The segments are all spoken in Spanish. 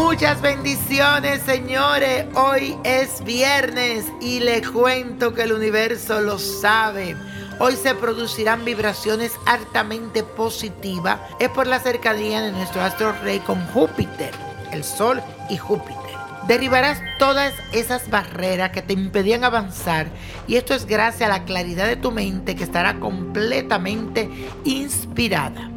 Muchas bendiciones, señores. Hoy es viernes y le cuento que el universo lo sabe. Hoy se producirán vibraciones altamente positivas. Es por la cercanía de nuestro astro rey con Júpiter, el Sol y Júpiter. Derribarás todas esas barreras que te impedían avanzar y esto es gracias a la claridad de tu mente que estará completamente inspirada.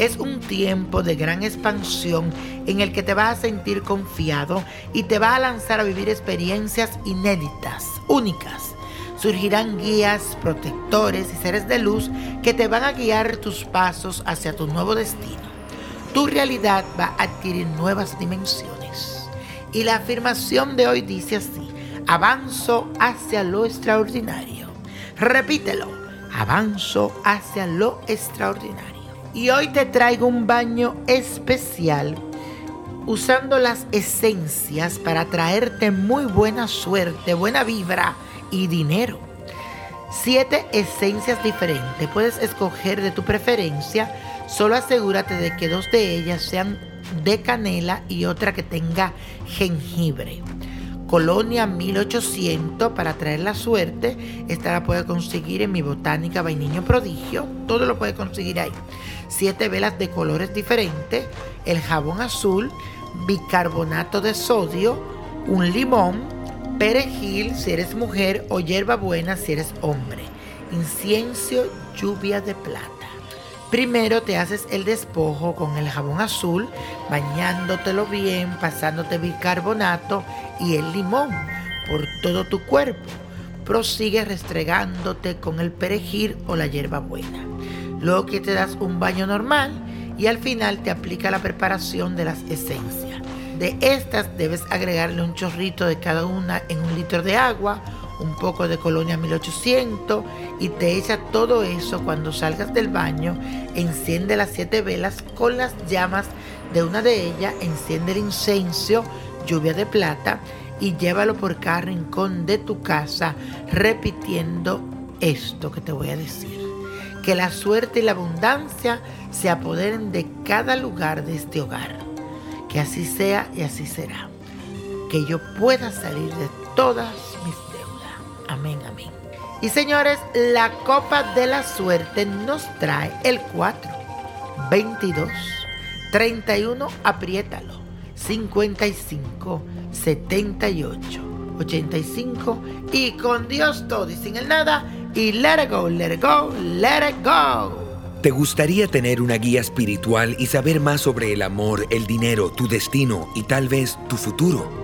Es un tiempo de gran expansión en el que te vas a sentir confiado y te va a lanzar a vivir experiencias inéditas, únicas. Surgirán guías, protectores y seres de luz que te van a guiar tus pasos hacia tu nuevo destino. Tu realidad va a adquirir nuevas dimensiones. Y la afirmación de hoy dice así, avanzo hacia lo extraordinario. Repítelo, avanzo hacia lo extraordinario. Y hoy te traigo un baño especial usando las esencias para traerte muy buena suerte, buena vibra y dinero. Siete esencias diferentes. Puedes escoger de tu preferencia. Solo asegúrate de que dos de ellas sean de canela y otra que tenga jengibre. Colonia 1800 para traer la suerte. Esta la puede conseguir en mi botánica Vainiño Prodigio. Todo lo puede conseguir ahí. Siete velas de colores diferentes. El jabón azul. Bicarbonato de sodio. Un limón. Perejil si eres mujer o hierbabuena si eres hombre. Incienso, lluvia de plata. Primero te haces el despojo con el jabón azul, bañándotelo bien, pasándote bicarbonato y el limón por todo tu cuerpo. Prosigue restregándote con el perejil o la hierbabuena. Luego que te das un baño normal y al final te aplica la preparación de las esencias. De estas debes agregarle un chorrito de cada una en un litro de agua un poco de colonia 1800 y te echa todo eso cuando salgas del baño, enciende las siete velas con las llamas de una de ellas, enciende el incenso, lluvia de plata y llévalo por cada rincón de tu casa repitiendo esto que te voy a decir. Que la suerte y la abundancia se apoderen de cada lugar de este hogar. Que así sea y así será. Que yo pueda salir de todas mis Amén, amén. Y señores, la copa de la suerte nos trae el 4, 22, 31, apriétalo, 55, 78, 85 y con Dios todo y sin el nada y let it go, let it go, let it go. ¿Te gustaría tener una guía espiritual y saber más sobre el amor, el dinero, tu destino y tal vez tu futuro?